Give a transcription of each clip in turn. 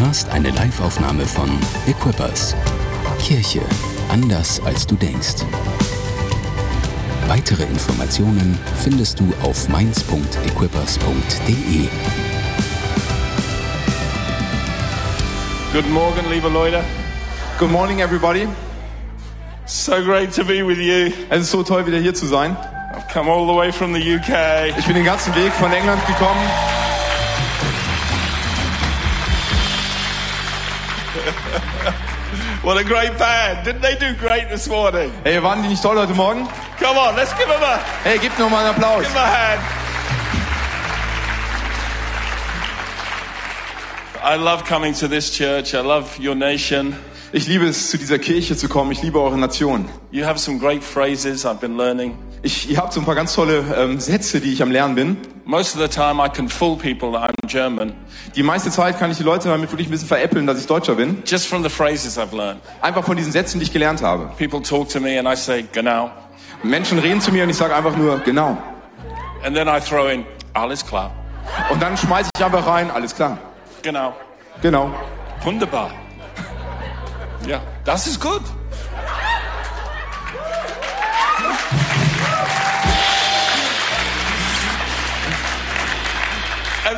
hörst eine Liveaufnahme von Equippers. Kirche anders als du denkst. Weitere Informationen findest du auf mainz.equippers.de. Guten Morgen, liebe Leute. Good morning, everybody. So great to be with you. Es ist so toll, wieder hier zu sein. I've come all the way from the UK. Ich bin den ganzen Weg von England gekommen. What a great band. Didn't they do great this morning? Hey, waren die nicht toll heute Morgen? Come on, let's give them a, Hey, gebt noch mal einen Applaus. give them a hand. I love coming to this church. I love your nation. Ich liebe es, zu dieser Kirche zu kommen. Ich liebe eure Nation. You have some great phrases I've been learning. Ich, ihr habt so ein paar ganz tolle ähm, Sätze, die ich am Lernen bin. Most of the time I can fool people that I'm German Die meiste Zeit kann ich die Leute damit wirklich ein bisschen veräppeln, dass ich Deutscher bin. just from the phrases I've learned. Einfach von diesen Sätzen, die ich gelernt habe. People talk to me and I say, genau. Menschen reden zu mir und ich sage einfach nur, genau. And then I throw in, alles klar. Und dann schmeiße ich einfach rein, alles klar. Genau. Genau. Wunderbar. Ja, das ist gut.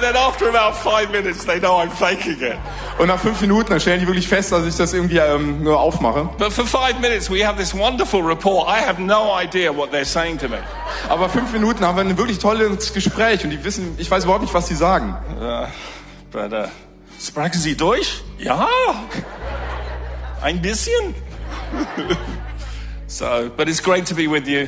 And then after about five minutes, they know I'm faking it. Und nach fünf Minuten, dann stellen die wirklich fest, dass ich das irgendwie ähm, nur aufmache. But for five minutes, we have this wonderful rapport. I have no idea what they're saying to me. Aber fünf Minuten haben wir ein wirklich tolles Gespräch und die wissen, ich weiß überhaupt nicht, was die sagen. But, uh, sprechen Sie Deutsch? Ja. Ein bisschen. so, but it's great to be with you.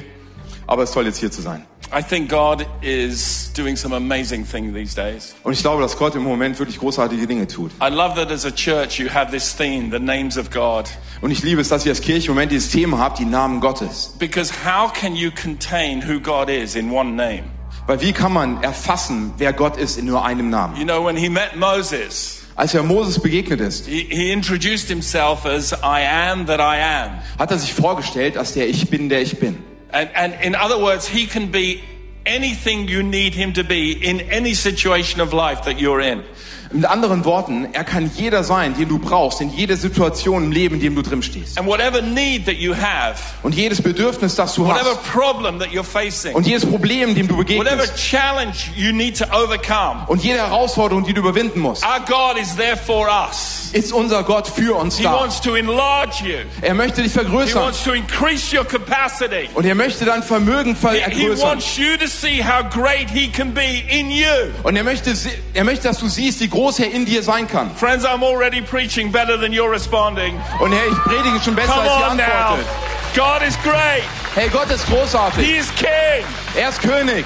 Aber es ist toll, jetzt hier zu sein. I think God is doing some amazing things these days. Und ich glaube, dass Gott im Moment wirklich großartige Dinge tut. I love that as a church you have this theme, the names of God. Und ich liebe es, dass ihr als Kirche im Moment dieses Thema habt, die Namen Gottes. Because how can you contain who God is in one name? Weil wie kann man erfassen, wer Gott ist in nur einem Namen? You know, when he met Moses, Als er Moses begegnet ist, he, he introduced himself as I am that I am. hat er sich vorgestellt als der Ich bin, der ich bin. And, and in other words, he can be anything you need him to be in any situation of life that you're in. Mit anderen Worten, er kann jeder sein, den du brauchst, in jeder Situation im Leben, in dem du drin stehst. And whatever need that you have, Und jedes Bedürfnis, das du whatever hast, problem that you're facing, und jedes Problem, dem du whatever begegnest, challenge you need to overcome, und jede Herausforderung, die du überwinden musst, our God is there for us. ist unser Gott für uns He da. wants to enlarge you. Er möchte dich He vergrößern. wants to increase your capacity. Und er möchte dein Vermögen He, he vergrößern. wants you to see how great he can be in you. Und er möchte, er möchte, dass du siehst, wie groß er in dir sein kann. Friends, I'm already preaching better than you're responding. Und Herr, ich predige schon besser, Come als ihr on now. antwortet. God is great. Hey, Gott ist großartig. He is king. Er ist König.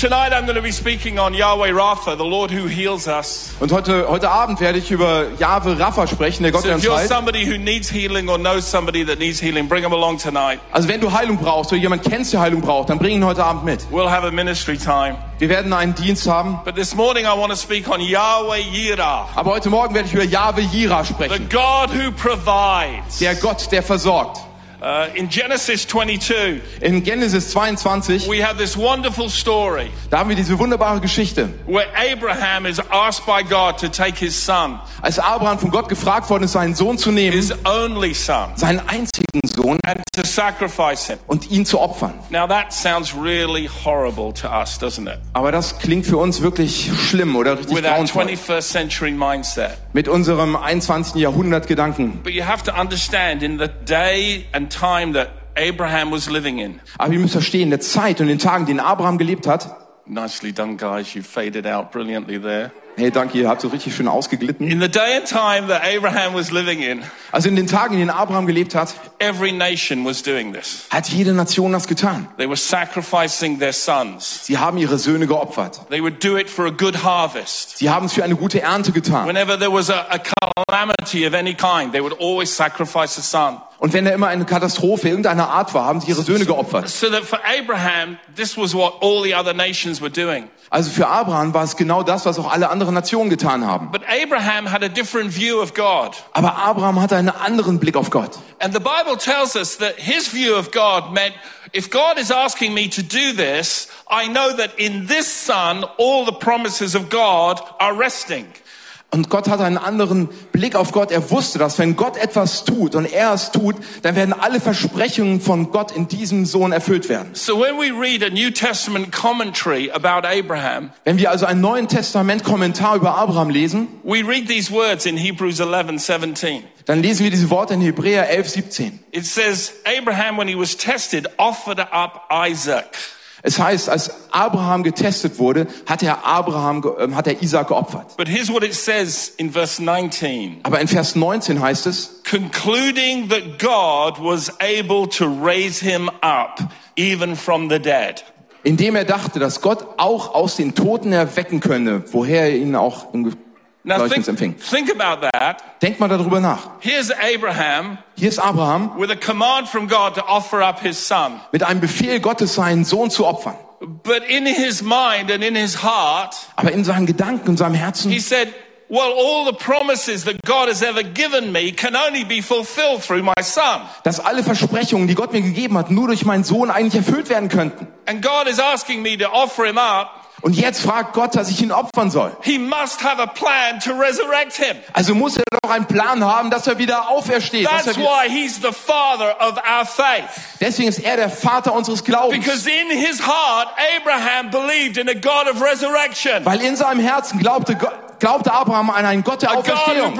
Tonight I'm going to be speaking on Yahweh Rapha, the Lord who heals us. Und heute, heute Abend werde ich über Jahwe Rapha sprechen, der Gott, So der if uns you're heilt. somebody who needs healing or knows somebody that needs healing, bring them along tonight. Also wenn du Heilung brauchst oder jemand kennst, der Heilung braucht, dann bring ihn heute Abend mit. We'll have a ministry time. Wir werden einen Dienst haben. But this morning I want to speak on Yahweh Yirah, Aber heute Morgen werde ich über Jahwe Jira the sprechen. God who provides. Der Gott, der versorgt. Uh, in Genesis 22, In Genesis 22, we have this wonderful story da haben wir diese wunderbare Geschichte. where Abraham is asked by God to take his son, Als Abraham von Gott gefragt worden ist, seinen Sohn zu nehmen, his only son, seinen einzigen Sohn, and to sacrifice him. und ihn zu opfern. Now that sounds really horrible to us, doesn't it? Aber das klingt für uns wirklich schlimm oder richtig With our grauenvoll. 21st century mindset. Mit unserem 21. Jahrhundert Gedanken. But you have to understand in the day and time that Abraham was living in. Aber ihr müsst verstehen, der Zeit und den Tagen, den Abraham gelebt hat. Nicely done, guys. You faded out brilliantly there. Hey, danke, ihr habt so richtig schön ausgeglitten. In the day and time that Abraham was living in, Also in den Tagen, in denen Abraham gelebt hat, every nation was doing this. hat jede Nation das getan. They were sacrificing their sons. Sie haben ihre Söhne geopfert. They would do it for a good harvest. Sie haben es für eine gute Ernte getan. Whenever there was a, a calamity of any kind, they would always sacrifice a son. Und wenn da immer eine Katastrophe irgendeiner Art war, haben sie ihre Söhne geopfert. So that for Abraham, this was what all the other nations were doing. Also für Abraham war es genau das, was auch alle anderen Nationen getan haben. But Abraham had a different view of God. Aber Abraham hatte einen anderen Blick auf Gott. And the Bible tells us that his view of God meant if God is asking me to do this, I know that in this son, all the promises of God are resting. Und Gott hat einen anderen Blick auf Gott. Er wusste, dass wenn Gott etwas tut und er es tut, dann werden alle Versprechungen von Gott in diesem Sohn erfüllt werden. So when we read a New Testament commentary about Abraham, Wenn wir also einen Neuen Testament Kommentar über Abraham lesen, we read these words in Hebrews 11, 17. dann lesen wir diese Worte in Hebräer 11, 17. It says, Abraham, when he was tested, offered up Isaac. Es heißt, als Abraham getestet wurde, hat er Abraham, ähm, hat er Isaac geopfert. But here's what it says in verse 19. Aber in Vers 19 heißt es, Concluding that God was able to raise him up even from the dead. indem er dachte, dass Gott auch aus den Toten erwecken könne, woher er ihn auch im Now think, think about that. Denkt mal darüber nach. Here's Abraham Hier ist Abraham with a command from God to offer up his son. mit einem Befehl Gottes, seinen Sohn zu opfern. But in his mind and in his heart, Aber in seinen Gedanken und seinem Herzen, he said, well, all the promises that God has ever given me can only be fulfilled through my son. dass alle Versprechungen, die Gott mir gegeben hat, nur durch meinen Sohn eigentlich erfüllt werden könnten. And God is asking me to offer him up. Und jetzt fragt Gott, dass ich ihn opfern soll. He must have a plan to resurrect him. Also muss er doch einen Plan haben, dass er wieder aufersteht. Er That's wieder, why he's the father of our faith. deswegen ist er der Vater unseres Glaubens. Heart. Weil in seinem Herzen glaubte, glaubte Abraham an einen Gott der Auferstehung.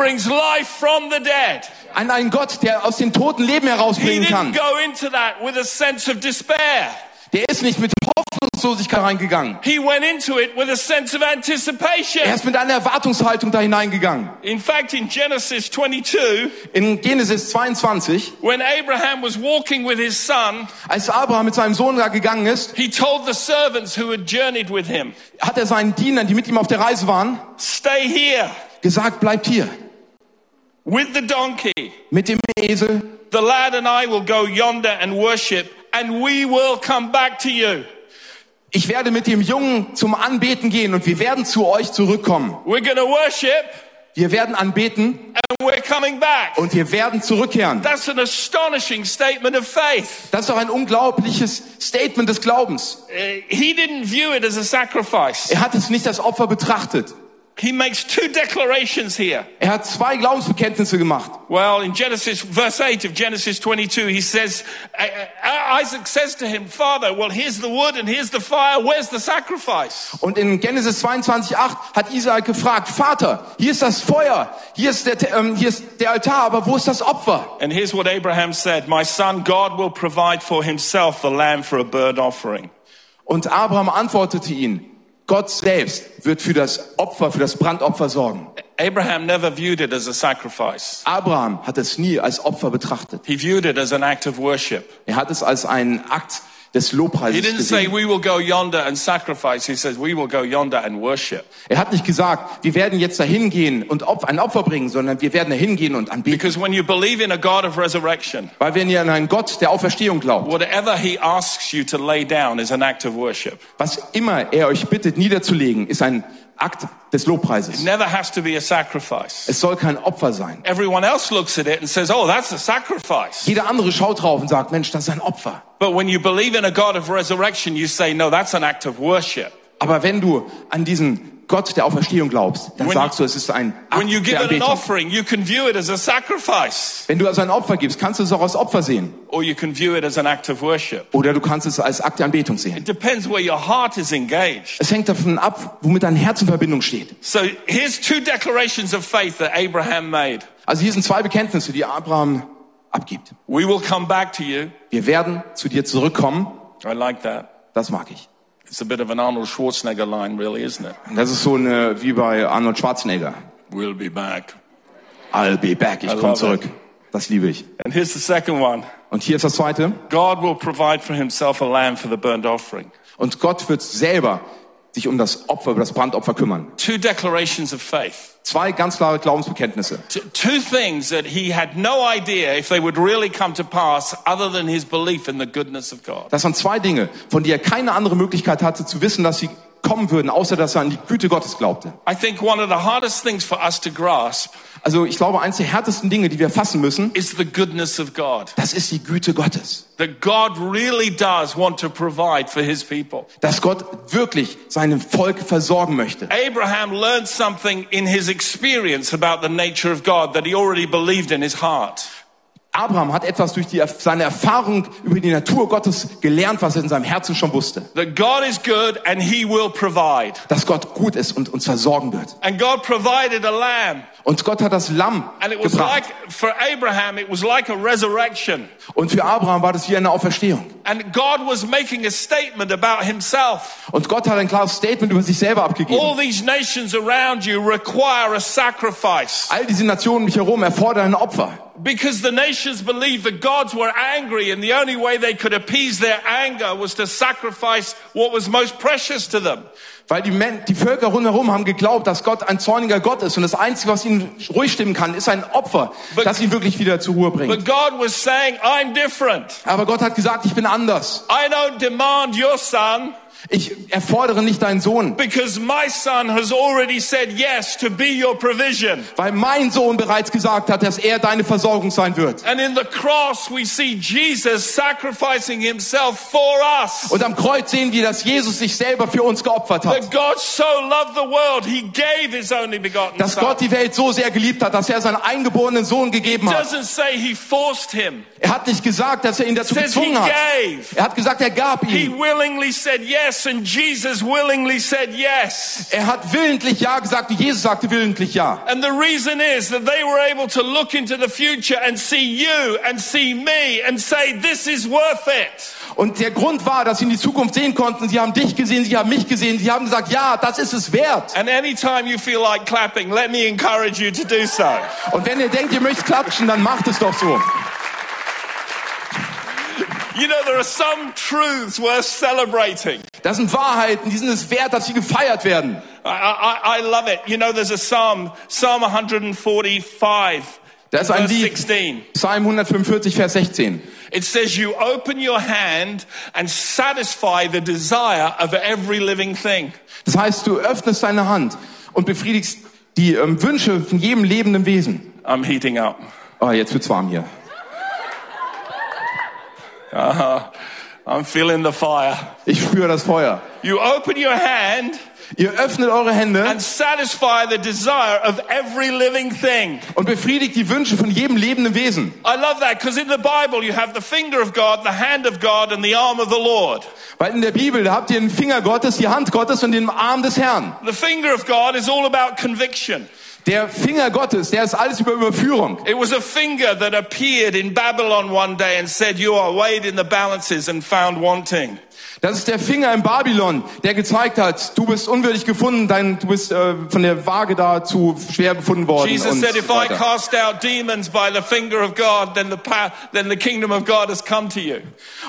An einen Gott, der aus den toten Leben He herausbringen didn't kann. go into that with a sense of despair. Der ist nicht mit Hoffnungslosigkeit reingegangen. He went into it with a sense of anticipation. Er ist mit einer Erwartungshaltung da hineingegangen. In fact, in Genesis 22, In Genesis 22, when Abraham was walking with his son, als Abraham mit seinem Sohn da gegangen ist, he told the servants who had journeyed with him, hat er seinen Dienern, die mit ihm auf der Reise waren, Stay here gesagt, bleibt hier. with the donkey. Mit dem Esel. The lad and I will go yonder and worship, and we will come back to you. Ich werde mit dem Jungen zum Anbeten gehen und wir werden zu euch zurückkommen. We're to worship, Wir werden anbeten and we're coming back. und wir werden zurückkehren. That's an astonishing statement of faith. Das ist doch ein unglaubliches Statement des Glaubens. Uh, he didn't view it as a sacrifice. Er hat es nicht als Opfer betrachtet. He makes two declarations here. Er hat zwei Glaubensbekenntnisse gemacht. Well, in Genesis, verse 8 of Genesis 22, he says, Isaac says to him, Father, well, here's the wood and here's the fire. Where's the sacrifice? Und in Genesis 22,8 hat Isaac gefragt, Vater, hier ist das Feuer, hier ist, der, ähm, hier ist der Altar, aber wo ist das Opfer? And here's what Abraham said, My son, God will provide for himself the lamb for a burnt offering. Und Abraham antwortete ihn, Gott selbst wird für das Opfer, für das Brandopfer sorgen. Abraham never viewed it as a sacrifice. Abraham hat es nie als Opfer betrachtet. He viewed it as an act of worship. Er hat es als einen Akt des He Lobpreises didn't say, gesehen. we will go yonder and sacrifice. He says, we will go yonder and worship. Er hat nicht gesagt, wir werden jetzt dahin gehen und ein Opfer bringen, sondern wir werden dahin gehen und anbeten. Because when you believe in a God of resurrection, Weil wenn ihr an einen Gott der Auferstehung glaubt, whatever he asks you to lay down is an act of worship. was immer er euch bittet niederzulegen, ist ein Akt des Lobpreises. Never has to be a sacrifice. Es soll kein Opfer sein. Everyone else looks at it and says, oh, that's a sacrifice. Jeder andere schaut drauf und sagt, Mensch, das ist ein Opfer. But when you believe in a God of resurrection, you say, no, that's an act of worship. Aber wenn du an diesen Gott der Auferstehung glaubst, dann When sagst du, es ist ein Akt der Anbetung. offering, Wenn du also ein Opfer gibst, kannst du es auch als Opfer sehen. or you can view it as an act of worship. Oder du kannst es als Akt der Anbetung sehen. It depends where your heart is engaged. Es hängt davon ab, womit dein Herz in Verbindung steht. So here's two declarations of faith that Abraham made. Also hier sind zwei Bekenntnisse, die Abraham abgibt. We will come back to you. Wir werden zu dir zurückkommen. I like that. Das mag ich. It's a bit of an Arnold Schwarzenegger line, really, isn't it? Das ist so eine, wie bei Arnold Schwarzenegger. We'll be back. I'll be back. Ich komme zurück. it. Das liebe ich. And here's the second one. Und hier ist das zweite. God will provide for himself a lamb for the burnt offering. Und Gott wird selber sich um das Opfer, das Brandopfer kümmern. Two declarations of faith. Zwei ganz klare Glaubensbekenntnisse. Two things that he had no idea if they would really come to pass other than his belief in the goodness of God. Das waren zwei Dinge, von denen er keine andere Möglichkeit hatte zu wissen, dass sie kommen würden, außer dass er an die Güte Gottes glaubte. I think one of the hardest things for us to grasp Also ich glaube, eines der härtesten Dinge, die wir fassen müssen, is the goodness of God. das ist die Güte Gottes. That God really does want to provide for his people. Dass Gott wirklich seinem Volk versorgen möchte. Abraham learned something in his experience about the nature of God that he already believed in his heart. Abraham hat etwas durch die, seine Erfahrung über die Natur Gottes gelernt, was er in seinem Herzen schon wusste. That God is good and he will provide. Dass Gott gut ist und uns versorgen wird. And God provided a lamb. Und Gott hat das Lamm And it was gebracht. like, for Abraham, it was like a resurrection. Und für Abraham war das wie eine Auferstehung. And God was making a statement about himself. Und Gott hat ein klares Statement über sich selber abgegeben. All these nations around you require a sacrifice. All diese Nationen um mich herum erfordern ein Opfer. Because the nations believed the gods were angry and the only way they could appease their anger was to sacrifice what was most precious to them. Weil die, Men die Völker rundherum haben geglaubt, dass Gott ein zorniger Gott ist. Und das Einzige, was ihn ruhig stimmen kann, ist ein Opfer, But- das ihn wirklich wieder zur Ruhe bringt. But God was saying, I'm different. Aber Gott hat gesagt, ich bin anders. I don't demand your son Ich erfordere nicht deinen Sohn, because my son has already said yes to be your provision. weil mein Sohn bereits gesagt hat, dass er deine Versorgung sein wird. And in the cross, we see Jesus sacrificing himself for us. Und am Kreuz sehen wir, dass Jesus sich selber für uns geopfert hat. That God so loved the world, he gave his only begotten Dass. Gott die Welt so sehr geliebt hat, dass er seinen eingeborenen Sohn gegeben hat. doesn't say he forced him. Er hat nicht gesagt, dass er ihn dazu he gezwungen hat. Er hat gesagt, er gab He ihn. willingly said yes, and Jesus willingly said yes. Er hat willentlich Ja gesagt und Jesus sagte willentlich Ja. And the reason is that they were able to look into the future and see you and see me and say, this is worth it. Und der Grund war, dass sie in die Zukunft sehen konnten. Sie haben dich gesehen, sie haben mich gesehen. Sie haben gesagt, ja, das ist es wert. And anytime you feel like clapping, let me encourage you to do so. Und wenn ihr denkt, ihr möchtet klatschen, dann macht es doch so. You know, there are some truths worth celebrating. Das sind Wahrheiten, die sind es wert, dass sie gefeiert werden. I, I, I love it. You know, there's a psalm, Psalm 145, Da ist ein verse Lied, 16. Psalm 145, Vers 16. It says, You open your hand and satisfy the desire of every living thing. Das heißt, du öffnest deine Hand und befriedigst die ähm, Wünsche von jedem lebenden Wesen. I'm heating up. Oh, jetzt wird's warm hier. I'm feeling the fire. Ich spüre das Feuer. You open your hand Ihr öffnet eure Hände and satisfy the desire of every living thing. und befriedigt die Wünsche von jedem lebenden Wesen. I love that because in the Bible you have the finger of God, the hand of God, and the arm of the Lord. Weil in der Bibel, da habt ihr den Finger Gottes, die Hand Gottes und den Arm des Herrn. The finger of God is all about conviction. Der Finger Gottes, der ist alles über Überführung. It was a finger that appeared in Babylon one day and said, You are weighed in the balances and found wanting. Das ist der Finger in Babylon, der gezeigt hat, du bist unwürdig gefunden, dein, du bist äh, von der Waage da zu schwer befunden worden. Jesus und said, If I cast out demons by the finger of God, then the, then the kingdom of God has come to you.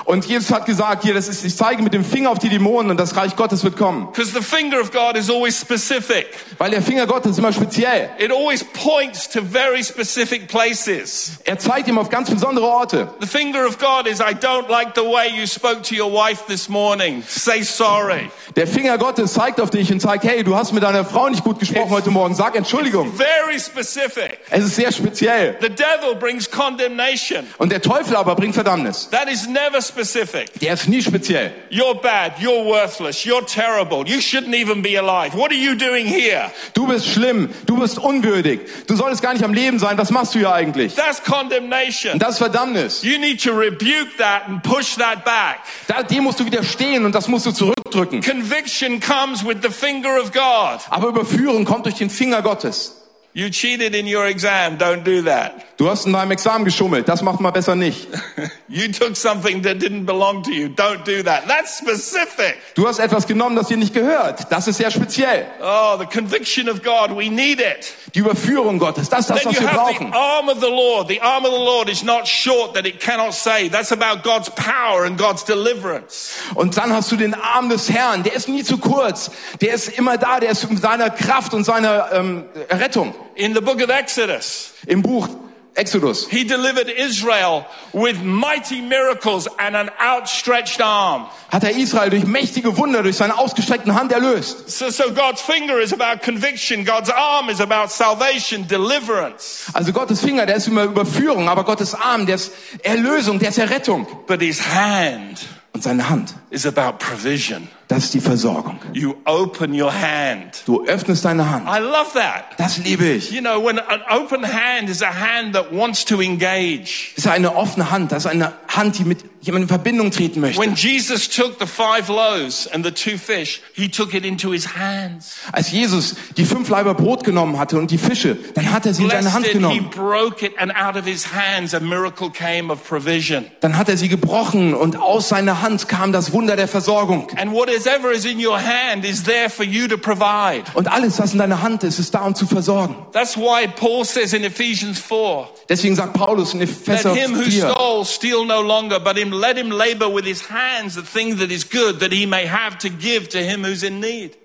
Und Jesus hat gesagt, hier, das ist, ich zeige mit dem Finger auf die Dämonen und das Reich Gottes wird kommen. Because the finger of God is always specific. Weil der Finger Gottes ist immer speziell. It always points to very specific places. Er zeigt ihm auf ganz besondere Orte. The finger of God is, I don't like the way you spoke to your wife this morning. Say sorry. Der Finger Gottes zeigt auf dich und zeigt, hey, du hast mit deiner Frau nicht gut gesprochen heute Morgen, sag Entschuldigung. Very specific. Es ist sehr speziell. The devil brings condemnation. Und der Teufel aber bringt Verdammnis. That is never specific. Der ist nie speziell. You're bad. You're worthless. You're terrible. You shouldn't even be alive. What are you doing here? Du bist schlimm, du bist unwürdig, du solltest gar nicht am Leben sein, was machst du hier eigentlich? That's condemnation. Und das ist Verdammnis. You need to rebuke that and push that back. Da, dem musst du widerstehen und das musst du zurückdrücken. Conviction comes with the finger of God. Aber Überführung kommt durch den Finger Gottes. You cheated in your exam. Don't do that. Du hast in deinem Examen geschummelt, das macht man besser nicht. You took something that didn't belong to you. Don't do that. That's specific. Du hast etwas genommen, das dir nicht gehört. Das ist sehr speziell. Oh, the conviction of God. We need it. Die Überführung Gottes, das ist das, was wir have the brauchen. arm of the Lord. The arm of the Lord is not short that it cannot save. That's about God's power and God's deliverance. Und dann hast du den Arm des Herrn, der ist nie zu kurz. Der ist immer da, der ist mit seiner Kraft und seiner ähm, Rettung. In the book of Exodus, Im Buch Exodus. He delivered Israel with mighty miracles and an outstretched arm. Hat er Israel durch mächtige Wunder, durch seine ausgestreckten Hand erlöst. So, so God's finger is about conviction. God's arm is about salvation, deliverance. Also Gottes Finger, der ist immer Überführung, aber Gottes Arm, der ist Erlösung, der ist Errettung. But his hand Und seine Hand, is about provision. Das ist die Versorgung. You open your hand. Du öffnest deine Hand. I love that. Das liebe ich. You know, when an open hand is a hand that wants to engage. Das ist eine offene Hand, das ist eine Hand, die mit jemandem in Verbindung treten möchte. When Jesus took the five loaves and the two fish, he took it into his hands. Als Jesus die fünf Leiber Brot genommen hatte und die Fische, dann hat er sie in seine Hand it, he genommen. broke it, and out of his hands a miracle came of provision. Dann hat er sie gebrochen und aus seiner Hand kam das Wunder der Versorgung. And whatever is in your hand is there for you to provide. Und alles, was in deiner Hand ist, ist da, um zu versorgen. That's why Paul says in Ephesians 4, Deswegen sagt Paulus in let Epheser him who 4, stole steal no longer, but him let him labor with his hands the thing that is good, that he may have to give to him who's in need.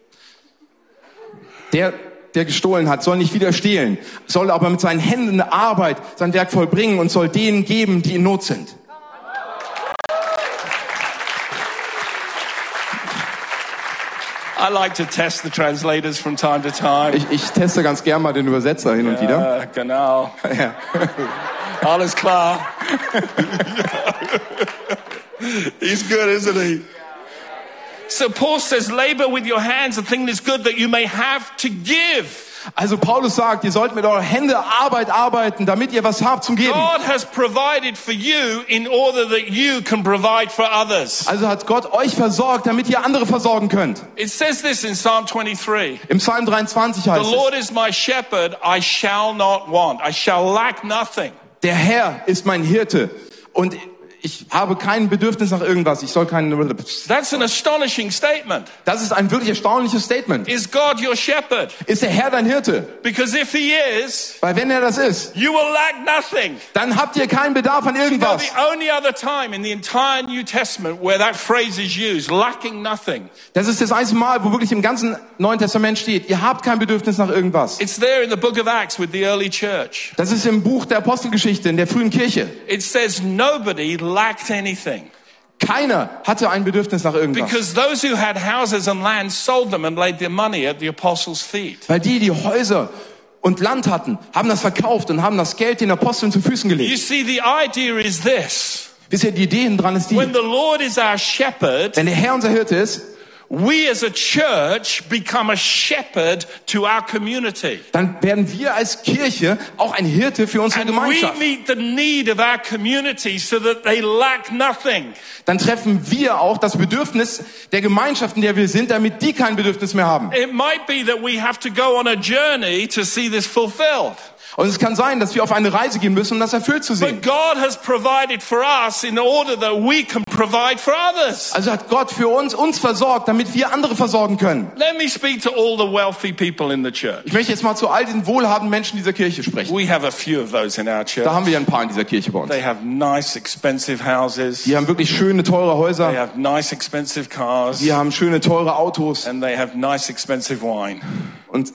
der, der gestohlen hat, soll nicht wieder stehlen, soll aber mit seinen Händen Arbeit sein Werk vollbringen und soll denen geben, die in Not sind. I like to test the translators from time to time. Ich, ich teste ganz gern mal den Übersetzer hin und wieder. Genau. Ja. Alles klar. He's good, isn't he? So Paul says, labor with your hands the thing that's good that you may have to give. Also Paulus sagt, ihr sollt mit eurer Hände Arbeit arbeiten, damit ihr was habt zum Geben. God has provided for you in order that you can provide for others. Also hat Gott euch versorgt, damit ihr andere versorgen könnt. It says this in Psalm 23. Im Psalm 23 The heißt es, Lord is my shepherd, I shall not want. I shall lack nothing. der Herr ist mein Hirte und ich habe kein Bedürfnis nach irgendwas. Ich soll keinen... That's an astonishing statement. Das ist ein wirklich erstaunliches Statement. Is God your shepherd? Ist der Herr dein Hirte? Because if he is, Weil wenn er das ist, you will lack nothing. dann habt ihr keinen Bedarf an You know, irgendwas. the only other time in the entire New Testament where that phrase is used, lacking nothing, Das ist das einzige Mal, wo wirklich im ganzen Neuen Testament steht, ihr habt kein Bedürfnis nach irgendwas. it's there in the book of Acts with the early church. Das ist im Buch der Apostelgeschichte, in der frühen Kirche. It says nobody lacked anything Keiner hatte ein Bedürfnis nach irgendwas. because those who had houses and land sold them and laid their money at the apostles' feet. Weil die, die Häuser und Land hatten, haben das verkauft und haben das Geld den Aposteln zu Füßen You gelegt. see, the idea is this. Wisst ihr, die Idee dran ist die, When the Lord is our shepherd, wenn der Herr unser Hirte ist, we as a church become a shepherd to our community. dann werden wir als Kirche auch ein Hirte für unsere And we Gemeinschaft. meet the need of our community so that they lack nothing. Dann treffen wir auch das Bedürfnis der Gemeinschaft, in der wir sind, damit die kein Bedürfnis mehr haben. It might be that we have to go on a journey to see this fulfilled. Und es kann sein, dass wir auf eine Reise gehen müssen, um das erfüllt zu sehen. Also hat Gott für uns uns versorgt, damit wir andere versorgen können. Let me speak to all the wealthy people in the church. Ich möchte jetzt mal zu all diesen wohlhabenden Menschen dieser Kirche sprechen. We have a few of those in our church. Da haben wir ja ein paar in dieser Kirche bei uns. They have nice, expensive houses. Die haben wirklich schöne, teure They Häuser. have nice, expensive cars. Die haben schöne, teure Autos. And they have nice, expensive wine. Und,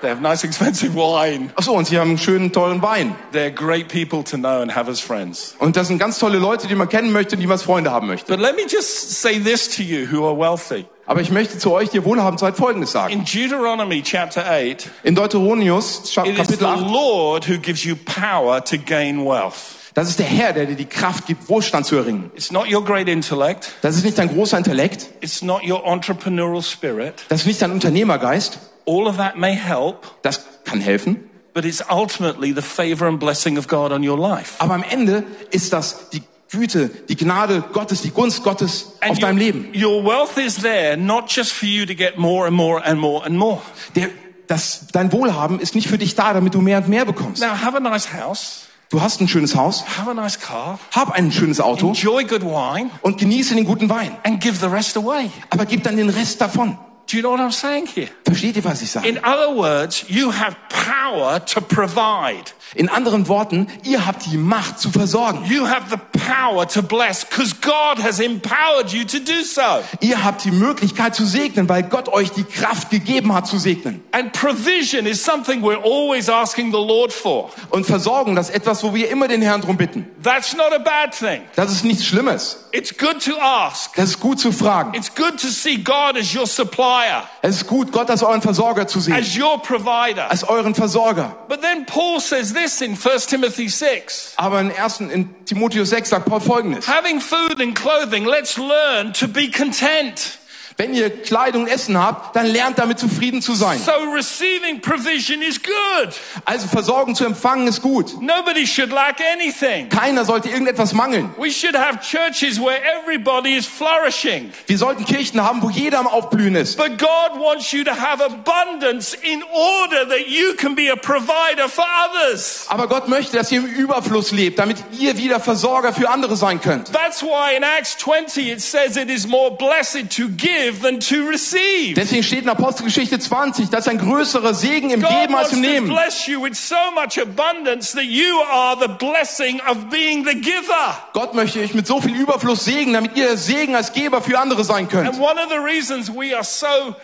They have nice, expensive wine. ach so, und sie haben einen schönen, teuren Wein. They're great people to know and have as friends. Und das sind ganz tolle Leute, die man kennen möchte und die man als Freunde haben möchte. But let me just say this to you who are wealthy. Aber ich möchte zu euch, die wohlhabend seid, Folgendes sagen. In Deuteronomy chapter 8, In the Kapitel 8, Lord who gives you power to gain wealth. das ist der Herr, der dir die Kraft gibt, Wohlstand zu erringen. It's not your great intellect. Das ist nicht dein großer Intellekt. It's not your entrepreneurial spirit. Das ist nicht dein Unternehmergeist. All of that may help, Das kann helfen. but it's ultimately the favor and blessing of God on your life. Aber am Ende ist das die Güte, die Gnade Gottes, die Gunst Gottes auf And deinem your, Leben. your wealth is there not just for you to get more and more and more and more. Der, das, dein Wohlhaben ist nicht für dich da, damit du mehr und mehr bekommst. Now, have a nice house, Du hast ein schönes Haus, have a nice car, hab ein schönes Auto enjoy good wine, und genieße den guten Wein. and give the rest away. Aber gib dann den Rest davon. Do you know what I'm saying here? Versteht ihr, was ich sage? In other words, you have power to provide. In anderen Worten, ihr habt die Macht zu versorgen. You have the power to bless because God has empowered you to do so. Ihr habt die Möglichkeit zu segnen, weil Gott euch die Kraft gegeben hat zu segnen. And provision is something we're always asking the Lord for. Und Versorgung, das ist etwas, wo wir immer den Herrn drum bitten. That's not a bad thing. Das ist nichts Schlimmes. It's good to ask. Das ist gut zu fragen. It's good to see God as your supplier, Es ist gut, Gott als euren Versorger zu sehen. as your provider. Als euren Versorger. But then Paul says this in 1 Timothy 6. Aber in 1. in Timotheus 6 sagt Paul folgendes. Having food and clothing, let's learn to be content. Wenn ihr Kleidung und Essen habt, dann lernt damit zufrieden zu sein. So receiving provision is good. Also Versorgung zu empfangen ist gut. Nobody should lack anything. Keiner sollte irgendetwas mangeln. We should have churches where everybody is flourishing. Wir sollten Kirchen haben, wo jeder am Aufblühen ist. But God wants you to have abundance in order that you can be a provider for others. Aber Gott möchte, dass ihr im Überfluss lebt, damit ihr wieder Versorger für andere sein könnt. That's why in Acts 20 it says it is more blessed to give than to receive. Deswegen steht in Apostelgeschichte 20, das ist ein größerer Segen im God Geben als im Nehmen. bless you with so much abundance that you are the blessing of being the giver. Gott möchte euch mit so viel Überfluss segnen, damit ihr der Segen als Geber für andere sein And könnt. one of the reasons we are so uh,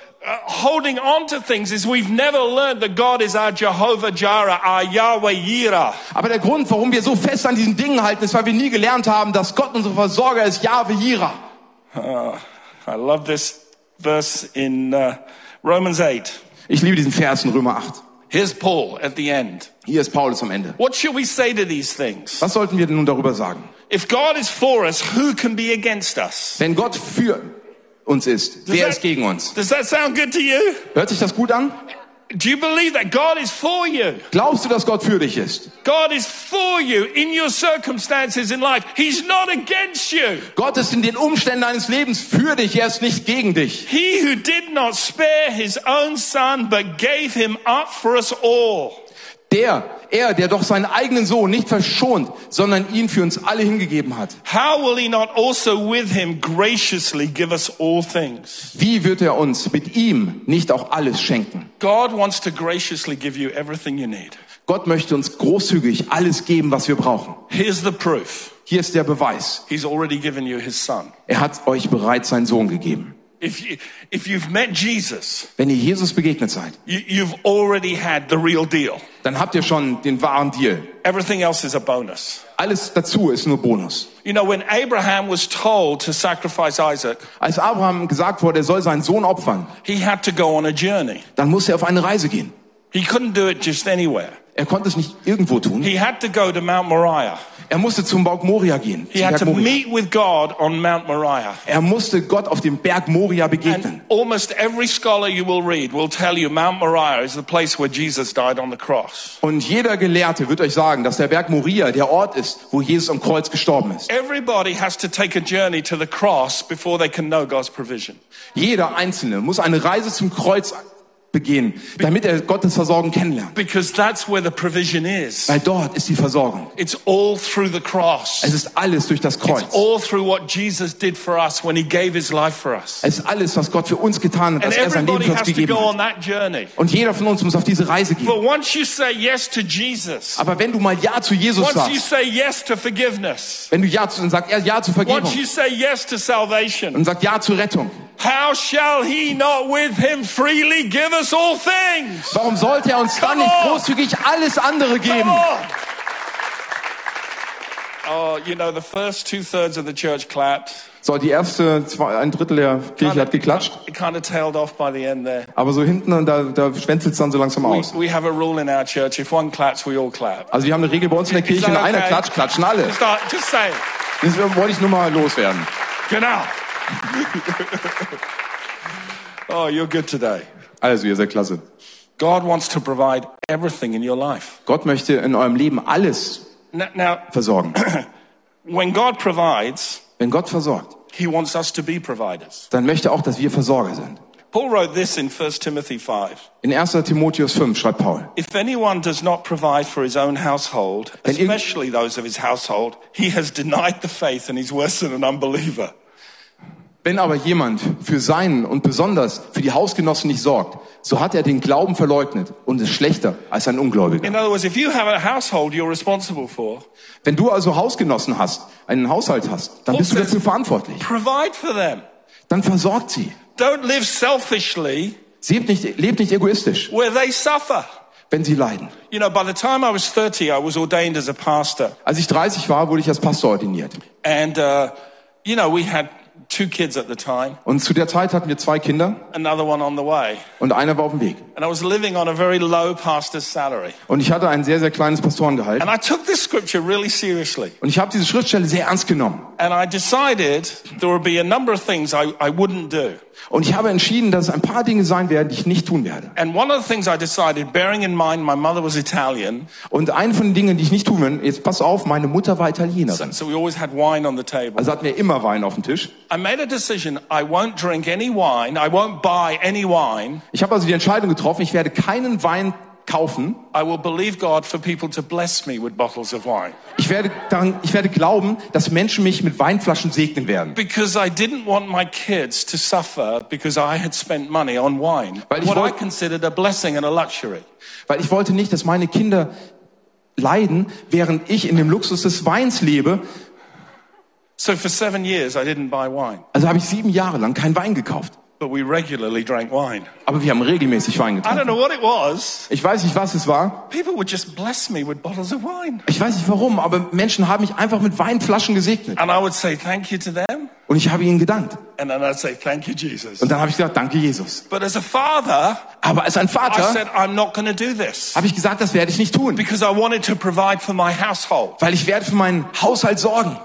holding on to things is we've never learned that God is our Jehovah Jireh, our Yahweh Yireh. Aber der Grund, warum wir so fest an diesen Dingen halten, ist, weil wir nie gelernt haben, dass Gott unser Versorger ist, Jahwe Jira. Uh, I love this verse in uh, Romans 8. Ich liebe diesen Vers in Römer 8. Here's Paul at the end. Hier ist Paulus am Ende. What should we say to these things? Was sollten wir denn nun darüber sagen? If God is for us, who can be against us? Wenn Gott für uns ist, wer ist gegen uns? Does that sound good to you? Hört sich das gut an? Do you believe that God is for you? Glaubst du, dass Gott für dich ist? God is for you in your circumstances in life. He's not against you. Gott ist in den Umständen deines Lebens für dich, er ist nicht gegen dich. He who did not spare his own son, but gave him up for us all. Der, er, der doch seinen eigenen Sohn nicht verschont, sondern ihn für uns alle hingegeben hat. How will he not also with him graciously give us all things? Wie wird er uns mit ihm nicht auch alles schenken? God wants to graciously give you everything you need. Gott möchte uns großzügig alles geben, was wir brauchen. Here's the proof. Hier ist der Beweis. He's already given you his son. Er hat euch bereits seinen Sohn gegeben. If, you, if you've met Jesus, Wenn ihr Jesus begegnet seid, you, you've already had the real deal. dann habt ihr schon den wahren Deal. Everything else is a bonus. Alles dazu ist nur Bonus. You know, when Abraham was told to sacrifice Isaac, Als Abraham gesagt wurde, er soll seinen Sohn opfern, he had to go on a journey. dann musste er auf eine Reise gehen. He couldn't do it just anywhere. Er konnte es nicht irgendwo tun. He had to go to Mount Moriah. Er musste zum Berg Moria gehen. He had Berg to Moria. meet with God on Mount Moriah. Er musste Gott auf dem Berg Moria begegnen. And almost every scholar you will read will tell you Mount Moriah is the place where Jesus died on the cross. Und jeder Gelehrte wird euch sagen, dass der Berg Moria der Ort ist, wo Jesus am Kreuz gestorben ist. Everybody has to take a journey to the cross before they can know God's provision. Jeder Einzelne muss eine Reise zum Kreuz begehen, damit er Gottes Versorgung kennenlernt. Because that's where the provision is. Weil dort ist die Versorgung. It's all through the cross. Es ist alles durch das Kreuz. It's all through what Jesus did for us when he gave his life for us. Es ist alles, was Gott für uns getan hat, dass er sein Leben für uns gegeben hat. Und jeder von uns muss auf diese Reise gehen. But once you say yes to Jesus, Aber wenn du mal Ja zu Jesus once you sagst, say yes to forgiveness, wenn du Ja zu, dann sagt er Ja zur Vergebung once you say yes to salvation, und sagt Ja zur Rettung. How shall he not with him freely give us all things? Warum sollte er uns dann Come nicht on. großzügig alles andere geben? Oh, you know, the first two thirds of the church clapped. So, die erste, zwei, ein Drittel der Kirche hat geklatscht. It kind of tailed off by the end there. Aber so hinten, da, da schwänzelt es dann so langsam aus. we have a rule in our church. If one claps, we all clap. Also wir haben eine Regel bei uns in der Kirche, wenn einer okay? klatscht, klatschen alle. Just, just say. Das wollte ich nur mal loswerden. Genau. oh, you're good today. Also, ihr seid klasse. God wants to provide everything in your life. Gott möchte in eurem Leben alles Now, now versorgen. when God provides, Wenn Gott versorgt, He wants us to be providers. dann möchte er auch, dass wir Versorger sind. Paul wrote this in 1 Timothy 5. In 1. Timotheus 5 schreibt Paul, If anyone does not provide for his own household, especially those of his household, he has denied the faith and he's worse than an unbeliever. Wenn aber jemand für seinen und besonders für die Hausgenossen nicht sorgt, so hat er den Glauben verleugnet und ist schlechter als ein Ungläubiger. In other words, if you have a household you're responsible for, Wenn du also Hausgenossen hast, einen Haushalt hast, dann bist du dafür verantwortlich. provide for them. Dann versorgt sie. Don't live selfishly Lebt nicht, lebt nicht egoistisch, where they suffer. wenn sie leiden. You know, by the time I was 30, I was ordained as a pastor. Als ich 30 war, wurde ich als Pastor ordiniert. And, uh, you know, we had two kids at the time, Und zu der Zeit hatten wir zwei Kinder another one on the way. und einer war auf dem Weg. And I was living on a very low pastor's salary. Und ich hatte ein sehr, sehr kleines Pastorengehalt. And I took this scripture really seriously. Und ich habe diese Schriftstelle sehr ernst genommen. And I decided there would be a number of things I, I wouldn't do. Und ich habe entschieden, dass es ein paar Dinge sein werden, die ich nicht tun werde. And one of the things I decided, bearing in mind my mother was Italian, Und eine von den Dingen, die ich nicht tun werde, jetzt pass auf, meine Mutter war Italienerin. so we always had wine on the table. Also hatten wir immer Wein auf dem Tisch. I made a decision I won't drink any wine, I won't buy any wine. Ich habe also die Entscheidung getroffen, ich werde keinen Wein kaufen. I will believe God for people to bless me with bottles of wine. Ich werde, daran, ich werde glauben, dass Menschen mich mit Weinflaschen segnen werden. Because I didn't want my kids to suffer because I had spent money on wine. Weil ich What I wollt- considered a blessing and a luxury. Weil ich wollte nicht, dass meine Kinder leiden, während ich in dem Luxus des Weins lebe. So for seven years I didn't buy wine. Also habe ich sieben Jahre lang keinen Wein gekauft. But we regularly drank wine. Aber wir haben regelmäßig Wein I don't getrunken. know what it was. Ich weiß nicht, was es war. People would just bless me with bottles of wine. Ich weiß nicht warum, aber Menschen haben mich einfach mit Weinflaschen gesegnet. And I would say thank you to them. Und ich habe ihnen gedankt. And then I'd say thank you, Jesus. Und dann habe ich gesagt, danke Jesus. But as a father, Aber als ein I Vater said, I'm not going to do this habe ich gesagt, das werde ich nicht tun. because I wanted to provide for my household. Weil ich werde für meinen Haushalt sorgen.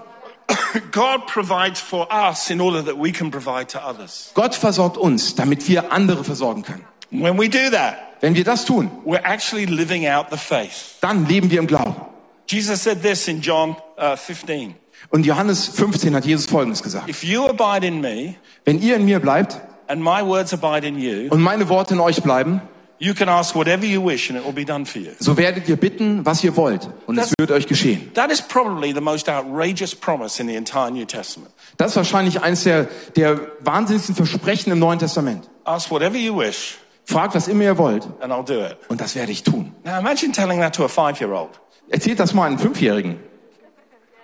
God provides for us in order that we can provide to others. Gott versorgt uns, damit wir andere versorgen können. When we do that, Wenn wir das tun, we're actually living out the faith. dann leben wir im Glauben. Jesus said this in John uh, 15. Und Johannes 15 hat Jesus Folgendes gesagt. If you abide in me Wenn ihr in mir bleibt and my words abide in you, und meine Worte in euch bleiben, you can ask whatever you wish and it will be done for you. so werdet ihr bitten, was ihr wollt. Und es wird euch geschehen. That is probably the most outrageous promise in the entire New Testament. Das ist wahrscheinlich eines der, der wahnsinnigsten Versprechen im Neuen Testament. Ask whatever you wish Fragt, was immer ihr wollt. and I'll do it. Und das werde ich tun. Now imagine telling that to a five year old. Erzählt das mal einem Fünfjährigen.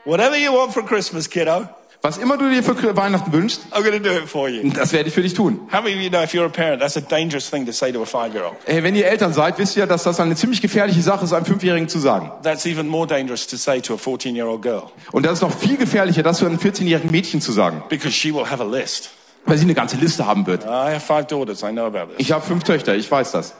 Whatever you want for Christmas, kiddo, Was immer du dir für Weihnachten wünschst, I'm do it for you. das werde ich für dich tun. How many of you know if you're a parent, that's a dangerous thing to say to a five year old? Ey, wenn ihr Eltern seid, wisst ihr, dass das eine ziemlich gefährliche Sache ist, einem Fünfjährigen zu sagen. That's even more dangerous to say to a 14 year old girl Und das ist noch viel gefährlicher, das zu einem 14-jährigen Mädchen zu sagen. because she will have a list. Weil sie eine ganze Liste haben wird. I have five daughters, I know about this. Ich habe fünf Töchter, ich weiß das.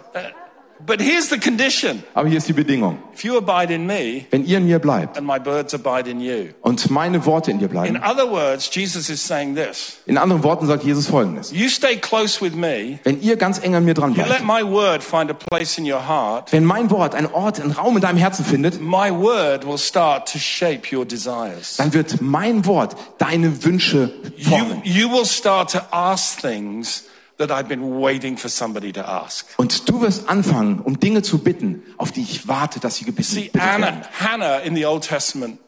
But here's the condition Aber hier ist die Bedingung. if you abide in me Wenn ihr in mir bleibt and my birds abide in you. und meine Worte in dir In other words, Jesus is saying this In anderen Worten sagt Jesus Folgendes. You stay close with me, Wenn ihr ganz eng an mir dran you let bleibt, my word find a place in your heart, wenn mein Wort einen Ort, einen Raum in deinem Herzen findet, my word will start to shape your desires. dann wird mein Wort deine Wünsche You, formen. you will start to ask things that I've been waiting for somebody to ask. Und du wirst anfangen, um Dinge zu bitten, auf die ich warte, dass sie gebeten See, Anna, werden. Hannah in the Old Testament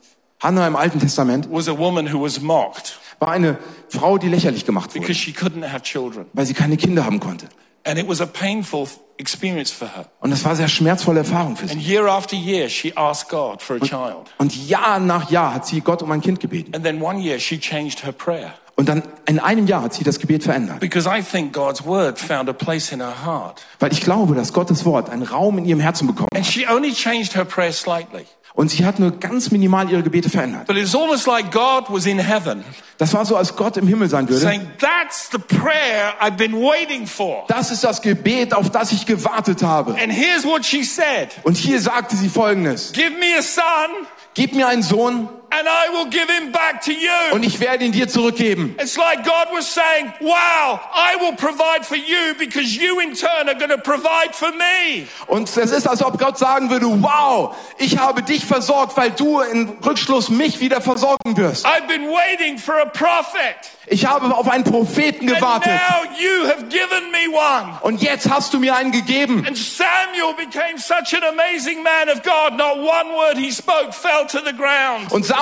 Hannah im Alten Testament was a woman who was mocked war eine Frau, die lächerlich gemacht wurde, because she couldn't have children. weil sie keine Kinder haben konnte. And it was a painful experience for her. Und das war eine sehr schmerzvolle Erfahrung für And sie. year after year, she asked God for a child. Und Jahr nach Jahr hat sie Gott um ein Kind gebeten. And then one year, she changed her prayer. Und dann in einem Jahr hat sie das Gebet verändert. Weil ich glaube, dass Gottes Wort einen Raum in ihrem Herzen prayer slightly. Und sie hat nur ganz minimal ihre Gebete verändert. But it's almost like God was in heaven Das war so, als Gott im Himmel sein würde. saying. Das ist das Gebet, auf das ich gewartet habe. And here's what she said Und hier sagte sie Folgendes. Gib mir einen Sohn and I will give him back to you. und ich werde ihn dir zurückgeben. It's like God was saying, Wow, I will provide for you because you in turn are going to provide for me. Und es ist, als ob Gott sagen würde, wow, ich habe dich versorgt, weil du im Rückschluss mich wieder versorgen wirst. I've been waiting for a prophet. Ich habe auf einen Propheten And gewartet. now you have given me one. Und jetzt hast du mir einen gegeben. And Samuel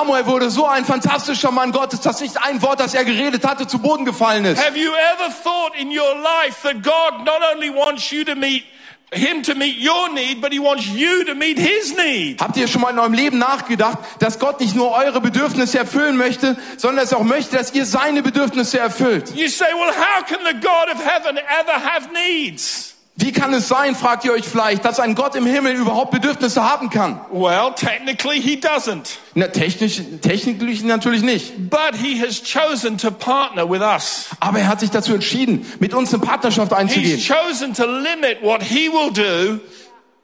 Samuel wurde so ein fantastischer Mann Gottes, dass nicht ein Wort, das er geredet hatte, zu Boden gefallen ist. Have you ever thought in your life that God not only wants you to meet him to meet your need, but he wants you to meet his need? Habt ihr schon mal in eurem Leben nachgedacht, dass Gott nicht nur eure Bedürfnisse erfüllen möchte, sondern dass er auch möchte, dass ihr seine Bedürfnisse erfüllt? You say, well, how can the God of heaven ever have needs? Wie kann es sein, fragt ihr euch vielleicht, dass ein Gott im Himmel überhaupt Bedürfnisse haben kann? Well, technically he doesn't. Na, technisch, technisch natürlich nicht. But he has chosen to partner with us. Aber er hat sich dazu entschieden, mit uns eine Partnerschaft einzugehen. He's chosen to limit what he will do,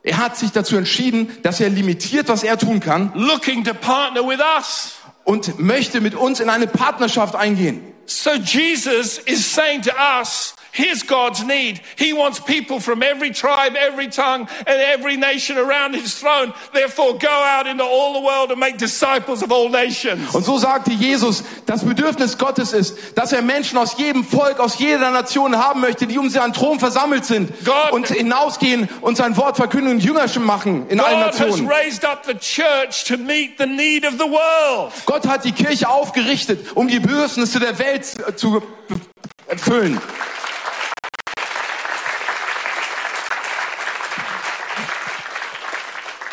Er hat sich dazu entschieden, dass er limitiert, was er tun kann looking to partner with us. und möchte mit uns in eine Partnerschaft eingehen. So Jesus is saying to us, here's God's need. He wants people from every tribe, every tongue, and every nation around his throne. Therefore, go out into all the world and make disciples of all nations. Und so sagte Jesus, das Bedürfnis Gottes ist, dass er Menschen aus jedem Volk, aus jeder Nation haben möchte, die um seinen Thron versammelt sind Gott- und hinausgehen und sein Wort verkünden und Jüngerschen machen in allen God has Nationen. raised up the church to meet the need of the world. Gott hat die Kirche aufgerichtet, um die Bedürfnisse der Welt zu erfüllen.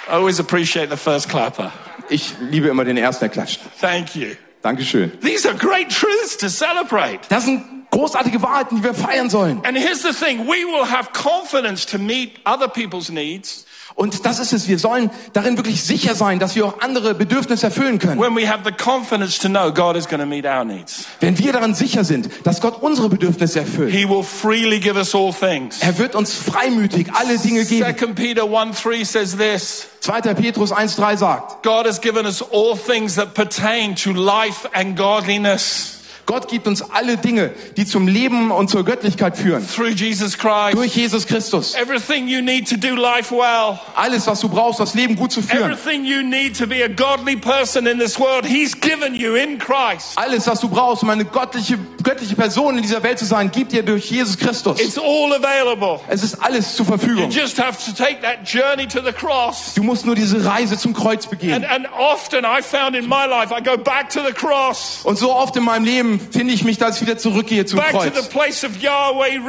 I always appreciate the first clapper. Ich liebe immer den ersten, der klatscht. Thank you. Dankeschön. These are great truths to celebrate. Das sind großartige Wahrheiten, die wir feiern sollen. And here's the thing we will have confidence to meet other people's needs Und das ist es. Wir sollen darin wirklich sicher sein, dass wir auch andere Bedürfnisse erfüllen können. when we have the confidence to know God is going to meet our needs. Wenn wir daran sicher sind, dass Gott unsere Bedürfnisse erfüllt. He will freely give us all things. Er wird uns freimütig alle Dinge geben. 2 Peter 1 3 says this 2. Petrus 1.3 sagt, God has given us all things that pertain to life and godliness Gott gibt uns alle Dinge, die zum Leben und zur Göttlichkeit führen. through Jesus Christ. Durch Jesus Christus. Everything you need to do life well, Alles, was du brauchst, das Leben gut zu führen. everything you need to be a godly person in this world, He's given you in Christ. Alles, was du brauchst, um eine göttliche, göttliche Person in dieser Welt zu sein, gibt dir durch Jesus Christus. It's all available. Es ist alles zur You Verfügung. just have to take that journey to the cross. Du musst nur diese Reise zum Kreuz And, begehen. and often I found in my life, I go back to the cross, Und so oft in meinem Leben finde ich mich, dass ich wieder zurückgehe zum back to the Kreuz. place of Yahweh.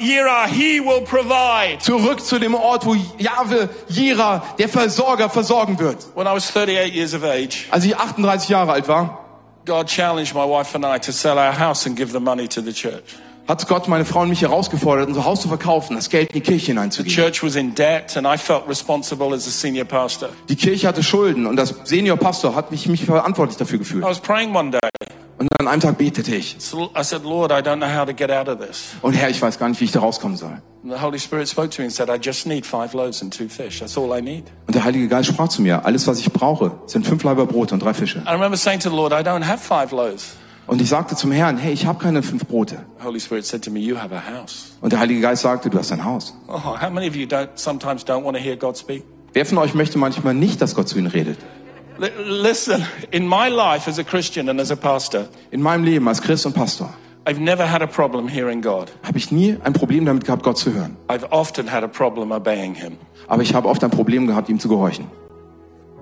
Yireh. He will provide. Zurück zu dem Ort, wo Jahwe, Jera, der Versorger, versorgen wird. When I was 38 years of age, Als ich 38 Jahre alt war, God challenged my wife and I to sell our house and give the money to the church. hat Gott meine Frau und mich herausgefordert, unser Haus zu verkaufen, das Geld in die Kirche The hineinzugeben. church was in debt and I felt responsible as a senior pastor. Die Kirche hatte Schulden und das Seniorpastor hat mich, mich verantwortlich dafür I gefühlt. was praying one day. Und an einem Tag betete ich. So I said, Lord, I don't know how to get out of this. Und Herr, ich weiß gar nicht, wie ich da rauskommen soll. And the Holy Spirit spoke to me and said, I just need five loaves and two fish. That's all I need. Und der Heilige Geist sprach zu mir, alles, was ich brauche, sind fünf Laiber Brote und drei Fische. I remember saying to the Lord, I don't have five loaves. Und ich sagte zum Herrn, hey, ich habe keine fünf Brote. The Holy Spirit said to me, You have a house. Und der Heilige Geist sagte, du hast ein Haus. Oh, how many of you don't sometimes don't want to hear God speak? Wer von euch möchte manchmal nicht, dass Gott zu ihnen redet? Listen, in my life as a Christian and as a pastor, In meinem Leben als Christ und Pastor I've never had a problem hearing God. habe ich nie ein Problem damit gehabt, Gott zu hören. I've often had a problem obeying Him Aber ich habe oft ein Problem gehabt, ihm zu gehorchen.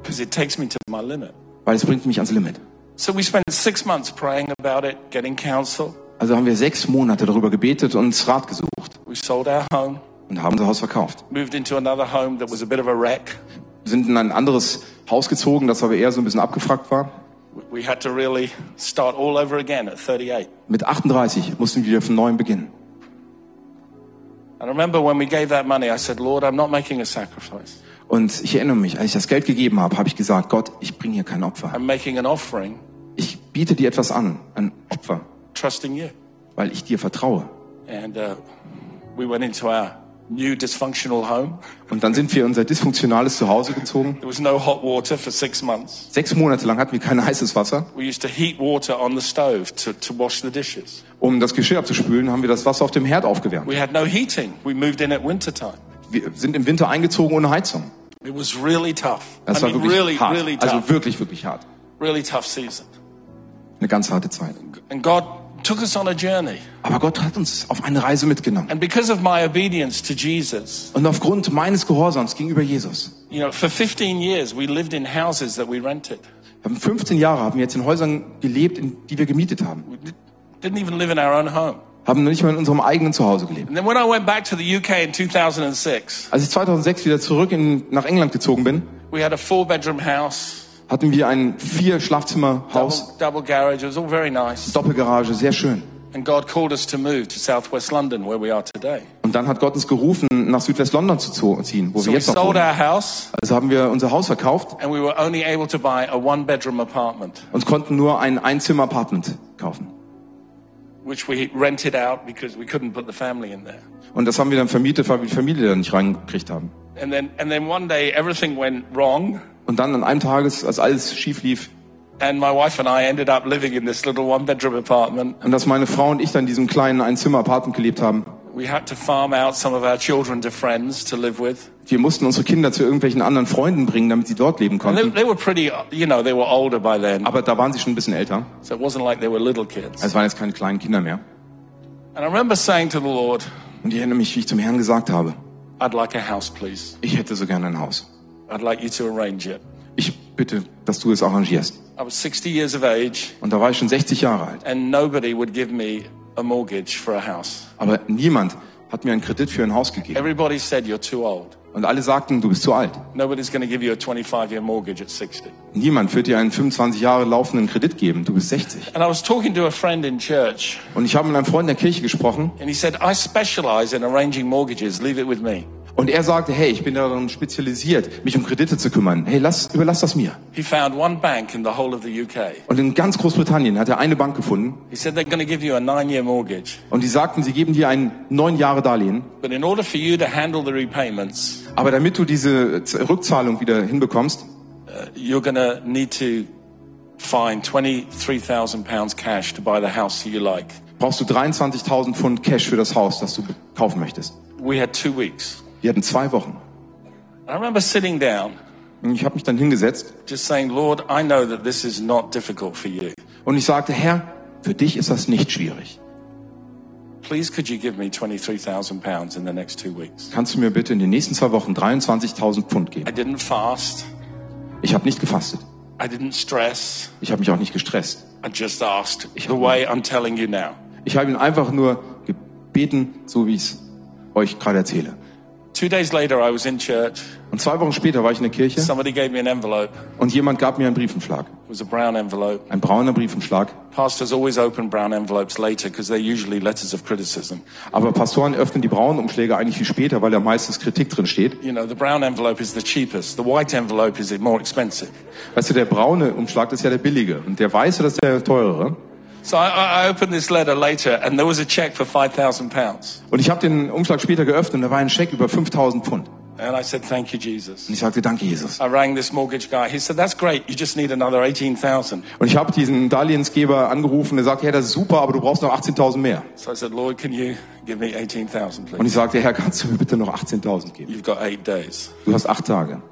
because it takes me to my limit. Weil es bringt mich ans Limit. So we spent six months praying about it, getting counsel. Also haben wir sechs Monate darüber gebetet und uns Rat gesucht We sold our home, und haben unser Haus verkauft. moved into another home that was a bit of a wreck. Wir sind in ein anderes Haus gezogen, das aber eher so ein bisschen abgefragt war. Really start all over again at 38. Mit 38 mussten wir wieder von neuem beginnen. And I remember when we gave that money, I said, Lord, I'm not making a sacrifice. Und ich erinnere mich, als ich das Geld gegeben habe, habe ich gesagt, Gott, ich bringe hier kein Opfer. I'm making an offering, Ich biete dir etwas an, ein Opfer, weil ich dir vertraue. And uh, we went into our new dysfunctional home. Und dann sind wir in unser dysfunktionales Zuhause gezogen. There was no hot water for six months. Sechs Monate lang hatten wir kein heißes Wasser. We used to heat water on the stove to, to wash the dishes. Um das Geschirr abzuspülen, haben wir das Wasser auf dem Herd aufgewärmt. We had no heating. We moved in at wintertime. Wir sind im Winter eingezogen ohne Heizung. It was really tough. Das I war mean, wirklich really, hart. really tough. Also wirklich, wirklich hart. really tough season. Eine ganz harte Zeit. And God took us on a journey. Aber Gott hat uns auf eine Reise mitgenommen. And because of my obedience to Jesus, Und aufgrund meines Gehorsams gegenüber Jesus. you know, for 15 years we lived in houses that we rented. Wir haben 15 Jahre haben wir jetzt in Häusern gelebt, in die wir gemietet haben. We di- didn't even live in our own home. Haben nicht mal in unserem eigenen Zuhause gelebt. And then when I went back to the UK in 2006, Als ich 2006 wieder zurück in, nach England gezogen bin, we had a four bedroom house, hatten wir ein vier Schlafzimmer double, Haus, double garage. It was all very nice. Doppelgarage, sehr schön. And God called us to move to southwest London where we are today. Und dann hat Gott uns gerufen, nach Südwest-London zu ziehen, wo So wir jetzt noch sold wohnen. our house Also haben wir unser Haus verkauft and we were only able to buy a one bedroom apartment, und konnten nur ein Einzimmer-Apartment kaufen. which we rented out because we couldn't put the family in there. Und das haben wir dann vermietet, weil wir die Familie da nicht reingekriegt haben. And then, and then one day everything went wrong Und dann an einem Tag, als alles schief lief, and my wife and I ended up living in this little one bedroom apartment. und dass meine Frau und ich dann in diesem kleinen Einzimmer-Apartment gelebt haben, We had to farm out some of our children to friends to live with. wir mussten unsere Kinder zu irgendwelchen anderen Freunden bringen, damit sie dort leben And they, konnten. they were pretty, you know, they were older by then. Aber da waren sie schon ein bisschen älter. So it wasn't like they were little kids. Es waren jetzt keine kleinen Kinder mehr. And I remember saying to the Lord, Und ich erinnere mich, wie ich zum Herrn gesagt habe, I'd like a house, please. ich hätte so gerne ein Haus. I'd like you to arrange it. Ich bitte, dass du es arrangierst. I was 60 years of age Und da war ich schon 60 Jahre alt. and nobody would give me a mortgage for a house. Aber niemand hat mir einen Kredit für ein Haus gegeben. Everybody said you're too old. Und alle sagten, du bist zu alt. Nobody's going to give you a 25 year mortgage at 60. Niemand wird dir einen 25 Jahre laufenden Kredit geben. Du bist 60. And I was talking to a friend in church Und ich habe mit einem Freund in der Kirche gesprochen and he said, I specialize in arranging mortgages. Leave it with me. Und er sagte, hey, ich bin darin spezialisiert, mich um Kredite zu kümmern. Hey, lass, überlass das mir. He found one bank in the whole of the UK. Und in ganz Großbritannien hat er eine Bank gefunden He said they're going to give you a nine year mortgage. und die sagten, sie geben dir ein neun Jahre Darlehen. But in order for you to handle the repayments, Aber damit du diese Rückzahlung wieder hinbekommst, you're going to need to find 23,000 pounds cash to buy the house you like. brauchst du 23.000 Pfund Cash für das Haus, das du kaufen möchtest. We had two weeks. Wir hatten zwei Wochen. I remember sitting down, Und ich habe mich dann hingesetzt just saying, Lord, I know that this is not difficult for you. und ich sagte, Herr, für dich ist das nicht schwierig. Please, could you give me 23,000 pounds in the next two weeks? Kannst du mir bitte in den nächsten zwei Wochen 23.000 Pfund I geben? didn't fast. Ich habe nicht gefastet. I didn't stress. Ich habe mich auch nicht gestresst. I just asked the way I'm telling you now. Ich habe ihn einfach nur gebeten, so wie ich es euch gerade erzähle. Two days later, I was in church. Und zwei Wochen später war ich in der Kirche Somebody gave me an envelope. und jemand gab mir einen Briefumschlag. It was a brown envelope. Ein brauner Briefumschlag. Pastors always open brown envelopes later because they're usually letters of criticism. Aber Pastoren öffnen die braunen Umschläge eigentlich viel später, weil da meistens Kritik drin steht. You know, the brown envelope is the cheapest. The white envelope is more expensive. Weißt du, der braune Umschlag ist ja der billige und der weiße das ist der teurere. So I, I I opened this letter later and there was a check for 5,000 pounds. Und ich habe den Umschlag später geöffnet und da war ein Scheck über 5000 Pfund. And I said, thank you, Jesus. Und ich sagte, danke Jesus. I rang this mortgage guy. He said, that's great. You just need another 18,000. Und ich habe diesen Darlehensgeber angerufen, der sagte, ja, das ist super, aber du brauchst noch 18.000 mehr. So I said, Lord, can you give me 18,000, Und please? ich sagte, Herr, kannst du mir bitte noch 18.000 geben? You've got eight days. Du hast acht Tage.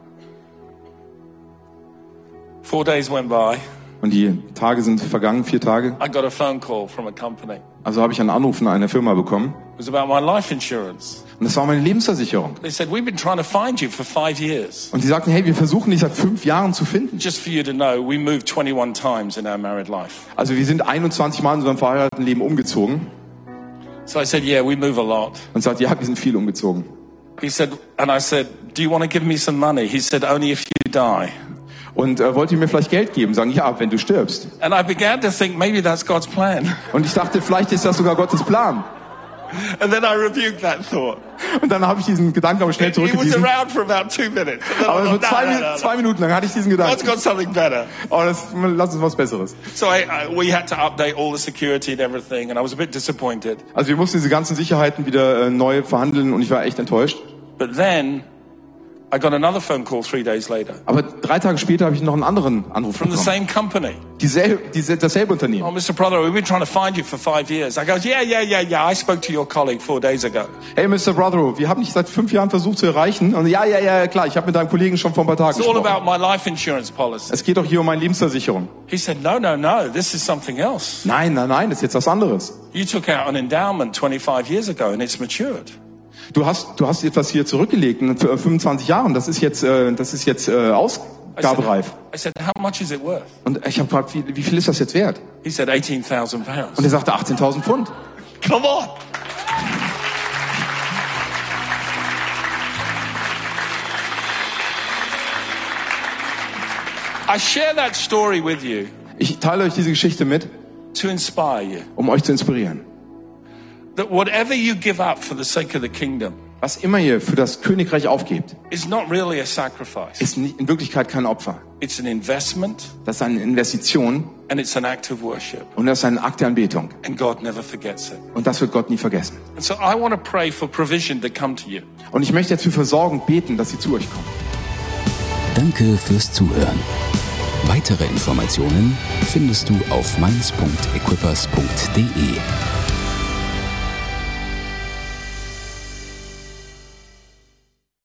Four days went by. Und die Tage sind vergangen, vier Tage. I got a phone call from a company. Also habe ich einen Anruf von einer Firma bekommen. It was about my life insurance. Und das war meine Lebensversicherung. They said, we've been trying to find you for five years. Und die sagten, hey, wir versuchen dich seit fünf Jahren zu finden. Just for you to know, we moved 21 times in our married life. Also wir sind 21 Mal in unserem verheirateten Leben umgezogen. So said, yeah, we move a lot. Und sagt, ja, wir sind viel umgezogen. He said, and I said, do you want to give me some money? He said, only if you die. Und äh, wollt ihr mir vielleicht Geld geben? Sagen, ja, wenn du stirbst. And I began to think maybe that's God's plan. Und ich dachte, vielleicht ist das sogar Gottes Plan. And then I rebuked that thought. Und dann habe ich diesen Gedanken aber schnell zurückgewiesen. Aber so zwei, no, no, no, zwei Minuten lang hatte ich diesen Gedanken. got something better. Oh, das, lass uns was Besseres. So I, I, we had to update all the security and everything, and I was a bit disappointed. Also wir mussten diese ganzen Sicherheiten wieder äh, neu verhandeln und ich war echt enttäuscht. But then I got another phone call three days later Aber drei Tage später habe ich noch einen anderen Anruf from the bekommen. same company. Dieselbe, diese, dasselbe Oh, Unternehmen. Mr. Brother, we've been trying to find you for five years. I go, yeah, yeah, yeah, yeah. I spoke to your colleague four days ago. Hey, Mr. Brother, wir haben dich seit fünf Jahren versucht zu erreichen. Und ja, ja, ja, klar, ich habe mit deinem Kollegen schon vor ein paar Tagen It's all gesprochen. about my life insurance policy. Es geht doch hier um meine Lebensversicherung. He said, no, no, no. This is something else. Nein, nein, nein, das ist jetzt was anderes. You took out an endowment 25 years ago and it's matured. Du hast, du hast etwas hier zurückgelegt in für 25 Jahren. Das ist jetzt, äh, das ist jetzt äh, ausgabereif. I said, how much is it worth? Und ich habe gefragt, wie, wie viel ist das jetzt wert? He said, 18,000 pounds. Und er sagte 18.000 Pfund. Come on. I share that story with you Ich teile euch diese Geschichte mit, to inspire you um euch zu inspirieren. That whatever you give up for the sake of the kingdom Was immer ihr für das Königreich aufgebt, is not really a sacrifice. ist in Wirklichkeit kein Opfer. It's an investment Das ist eine Investition and it's an act of worship. und das ist ein Akt der Anbetung. And God never forgets it. Und das wird Gott nie vergessen. And so I want to pray for provision to come to you. Und ich möchte jetzt für Versorgung beten, dass sie zu euch kommen. Danke fürs Zuhören. Weitere Informationen findest du auf mainz.equippers.de.